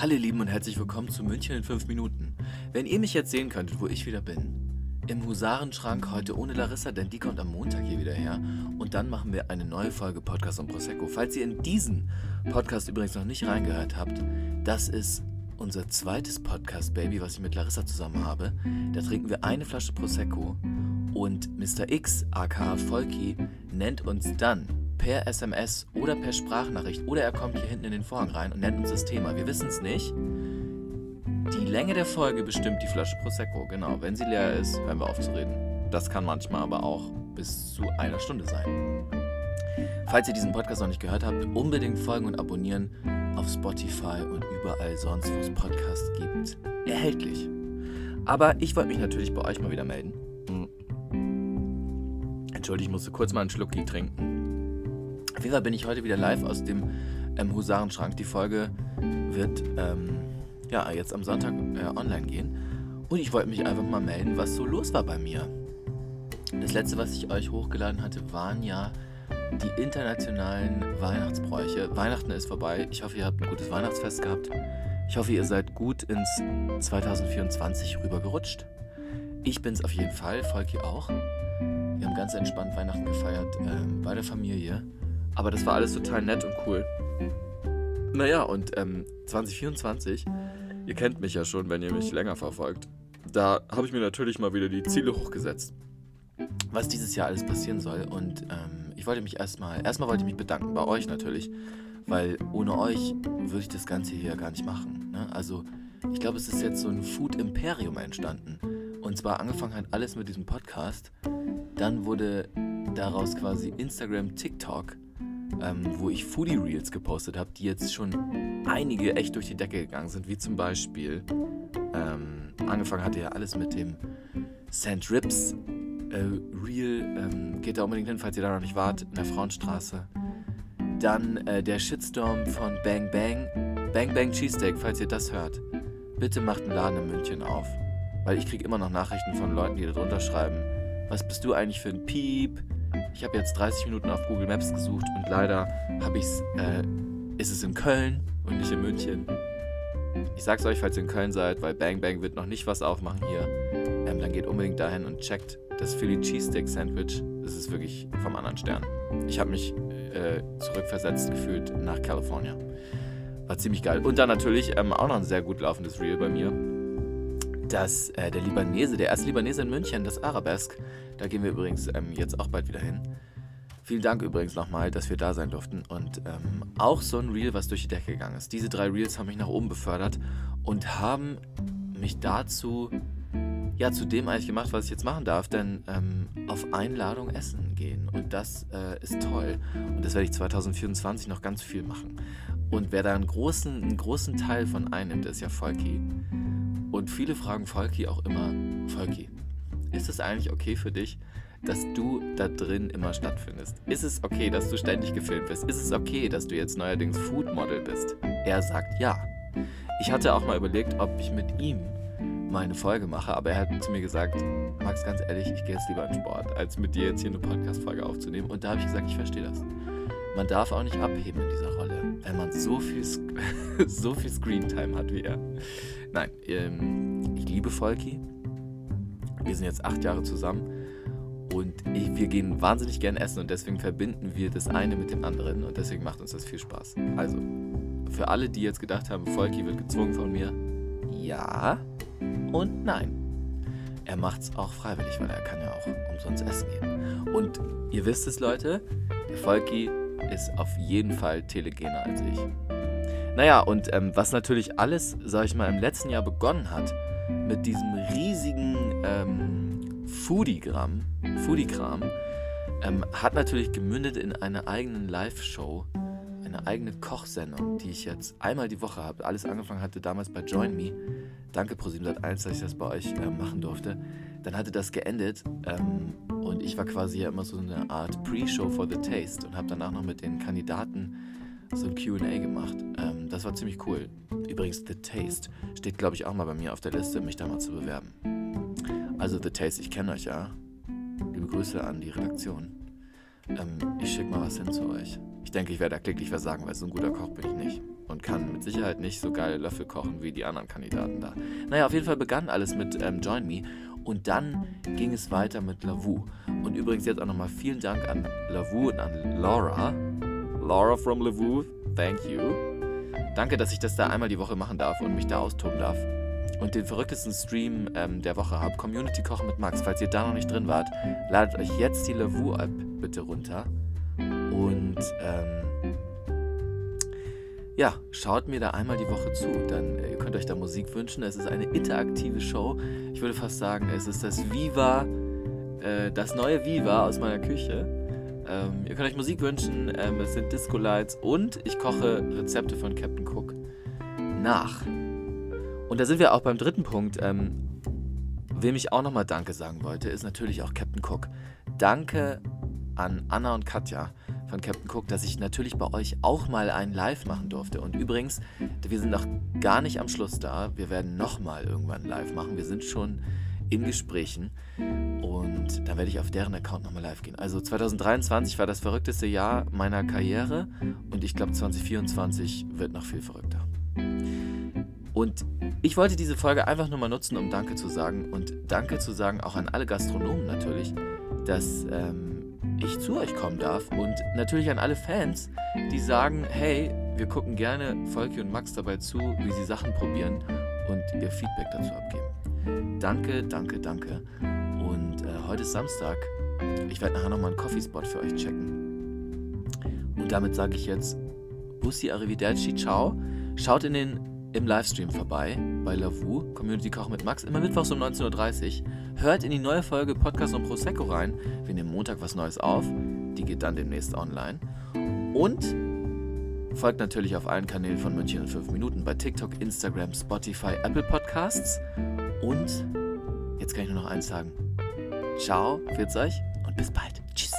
Hallo ihr Lieben und herzlich willkommen zu München in 5 Minuten. Wenn ihr mich jetzt sehen könntet, wo ich wieder bin, im Husarenschrank heute ohne Larissa, denn die kommt am Montag hier wieder her. Und dann machen wir eine neue Folge Podcast und Prosecco. Falls ihr in diesen Podcast übrigens noch nicht reingehört habt, das ist unser zweites Podcast-Baby, was ich mit Larissa zusammen habe. Da trinken wir eine Flasche Prosecco und Mr. X, aka Volki, nennt uns dann per SMS oder per Sprachnachricht oder er kommt hier hinten in den Vorhang rein und nennt uns das Thema. Wir wissen es nicht. Die Länge der Folge bestimmt die Flasche Prosecco. Genau, wenn sie leer ist, hören wir auf zu reden. Das kann manchmal aber auch bis zu einer Stunde sein. Falls ihr diesen Podcast noch nicht gehört habt, unbedingt folgen und abonnieren auf Spotify und überall sonst, wo es Podcasts gibt, erhältlich. Aber ich wollte mich natürlich bei euch mal wieder melden. Entschuldigung, ich musste kurz mal einen Schluck trinken. Auf jeden Fall bin ich heute wieder live aus dem ähm, Husarenschrank. Die Folge wird ähm, ja, jetzt am Sonntag äh, online gehen. Und ich wollte mich einfach mal melden, was so los war bei mir. Das letzte, was ich euch hochgeladen hatte, waren ja die internationalen Weihnachtsbräuche. Weihnachten ist vorbei. Ich hoffe, ihr habt ein gutes Weihnachtsfest gehabt. Ich hoffe, ihr seid gut ins 2024 rübergerutscht. Ich bin es auf jeden Fall, Volki auch. Wir haben ganz entspannt Weihnachten gefeiert ähm, bei der Familie. Aber das war alles total nett und cool. Naja, und ähm, 2024, ihr kennt mich ja schon, wenn ihr mich länger verfolgt, da habe ich mir natürlich mal wieder die Ziele hochgesetzt, was dieses Jahr alles passieren soll. Und ähm, ich wollte mich erstmal, erstmal wollte ich mich bedanken, bei euch natürlich, weil ohne euch würde ich das Ganze hier gar nicht machen. Ne? Also ich glaube, es ist jetzt so ein Food-Imperium entstanden. Und zwar angefangen hat alles mit diesem Podcast. Dann wurde daraus quasi Instagram, TikTok ähm, wo ich Foodie Reels gepostet habe, die jetzt schon einige echt durch die Decke gegangen sind, wie zum Beispiel ähm, angefangen hatte ja alles mit dem Sand Rips äh, Reel. Ähm, geht da unbedingt hin, falls ihr da noch nicht wart, in der Frauenstraße. Dann äh, der Shitstorm von Bang Bang. Bang Bang Cheesesteak, falls ihr das hört. Bitte macht einen Laden in München auf. Weil ich kriege immer noch Nachrichten von Leuten, die da drunter schreiben. Was bist du eigentlich für ein Piep? Ich habe jetzt 30 Minuten auf Google Maps gesucht und leider habe ich's, äh, ist es in Köln und nicht in München. Ich sag's euch, falls ihr in Köln seid, weil Bang Bang wird noch nicht was aufmachen hier. Ähm, dann geht unbedingt dahin und checkt das Philly Cheesesteak Sandwich. Das ist wirklich vom anderen Stern. Ich habe mich äh, zurückversetzt gefühlt nach California. War ziemlich geil. Und dann natürlich ähm, auch noch ein sehr gut laufendes Reel bei mir. Das, äh, der Libanese, der erste Libanese in München, das Arabesk, da gehen wir übrigens ähm, jetzt auch bald wieder hin. Vielen Dank übrigens nochmal, dass wir da sein durften. Und ähm, auch so ein Reel, was durch die Decke gegangen ist. Diese drei Reels haben mich nach oben befördert und haben mich dazu, ja, zu dem eigentlich gemacht, was ich jetzt machen darf. Denn ähm, auf Einladung essen gehen. Und das äh, ist toll. Und das werde ich 2024 noch ganz viel machen. Und wer da einen großen, einen großen Teil von einnimmt, ist ja Volki. Und viele fragen Volki auch immer, Volki, ist es eigentlich okay für dich, dass du da drin immer stattfindest? Ist es okay, dass du ständig gefilmt wirst? Ist es okay, dass du jetzt neuerdings Foodmodel bist? Er sagt ja. Ich hatte auch mal überlegt, ob ich mit ihm meine Folge mache, aber er hat zu mir gesagt, Max, ganz ehrlich, ich gehe jetzt lieber in Sport, als mit dir jetzt hier eine Podcast-Folge aufzunehmen. Und da habe ich gesagt, ich verstehe das. Man darf auch nicht abheben in dieser Rolle, wenn man so viel, so viel Screentime hat wie er. Nein, ähm, ich liebe Volki wir sind jetzt acht Jahre zusammen und ich, wir gehen wahnsinnig gern essen und deswegen verbinden wir das eine mit dem anderen und deswegen macht uns das viel Spaß. Also, für alle, die jetzt gedacht haben, Volki wird gezwungen von mir, ja und nein. Er macht es auch freiwillig, weil er kann ja auch umsonst essen gehen. Und ihr wisst es, Leute, Volki ist auf jeden Fall telegener als ich. Naja, und ähm, was natürlich alles, sag ich mal, im letzten Jahr begonnen hat, mit diesem riesigen ähm, Foodie-Kram, ähm, hat natürlich gemündet in einer eigenen Live-Show, eine eigene Kochsendung, die ich jetzt einmal die Woche habe. Alles angefangen hatte damals bei Join Me. Danke ProSieben1, dass ich das bei euch äh, machen durfte. Dann hatte das geendet ähm, und ich war quasi ja immer so eine Art Pre-Show for the Taste und habe danach noch mit den Kandidaten so ein QA gemacht. Ähm, das war ziemlich cool. Übrigens, The Taste steht, glaube ich, auch mal bei mir auf der Liste, mich da mal zu bewerben. Also, The Taste, ich kenne euch ja. Liebe Grüße an die Redaktion. Ähm, ich schicke mal was hin zu euch. Ich denke, ich werde da klicklich versagen, weil so ein guter Koch bin ich nicht. Und kann mit Sicherheit nicht so geile Löffel kochen wie die anderen Kandidaten da. Naja, auf jeden Fall begann alles mit ähm, Join Me und dann ging es weiter mit Lavu. Und übrigens jetzt auch nochmal vielen Dank an Lavu und an Laura. Laura from Lavu, thank you. Danke, dass ich das da einmal die Woche machen darf und mich da austoben darf. Und den verrücktesten Stream ähm, der Woche habe, Community Kochen mit Max. Falls ihr da noch nicht drin wart, ladet euch jetzt die Lavu-App bitte runter. Und ähm, ja, schaut mir da einmal die Woche zu. Dann äh, ihr könnt euch da Musik wünschen. Es ist eine interaktive Show. Ich würde fast sagen, es ist das Viva, äh, das neue Viva aus meiner Küche. Ähm, ihr könnt euch Musik wünschen. Ähm, es sind Disco Lights und ich koche Rezepte von Captain Cook nach. Und da sind wir auch beim dritten Punkt. Ähm, wem ich auch nochmal Danke sagen wollte, ist natürlich auch Captain Cook. Danke an Anna und Katja von Captain Cook, dass ich natürlich bei euch auch mal einen Live machen durfte. Und übrigens, wir sind noch gar nicht am Schluss da. Wir werden nochmal irgendwann live machen. Wir sind schon in Gesprächen und da werde ich auf deren Account nochmal live gehen. Also 2023 war das verrückteste Jahr meiner Karriere und ich glaube 2024 wird noch viel verrückter. Und ich wollte diese Folge einfach nur mal nutzen, um Danke zu sagen und Danke zu sagen auch an alle Gastronomen natürlich, dass ähm, ich zu euch kommen darf und natürlich an alle Fans, die sagen, hey, wir gucken gerne Volki und Max dabei zu, wie sie Sachen probieren und ihr Feedback dazu abgeben. Danke, danke, danke. Und äh, heute ist Samstag. Ich werde nachher nochmal einen Coffee-Spot für euch checken. Und damit sage ich jetzt Bussi, Arrivederci, ciao. Schaut in den, im Livestream vorbei bei Lavu, Community Koch mit Max, immer mittwochs um 19.30 Uhr. Hört in die neue Folge Podcast und Prosecco rein. Wir nehmen Montag was Neues auf. Die geht dann demnächst online. Und folgt natürlich auf allen Kanälen von München in 5 Minuten bei TikTok, Instagram, Spotify, Apple Podcasts. Und jetzt kann ich nur noch eins sagen. Ciao, pfiat euch und bis bald. Tschüss.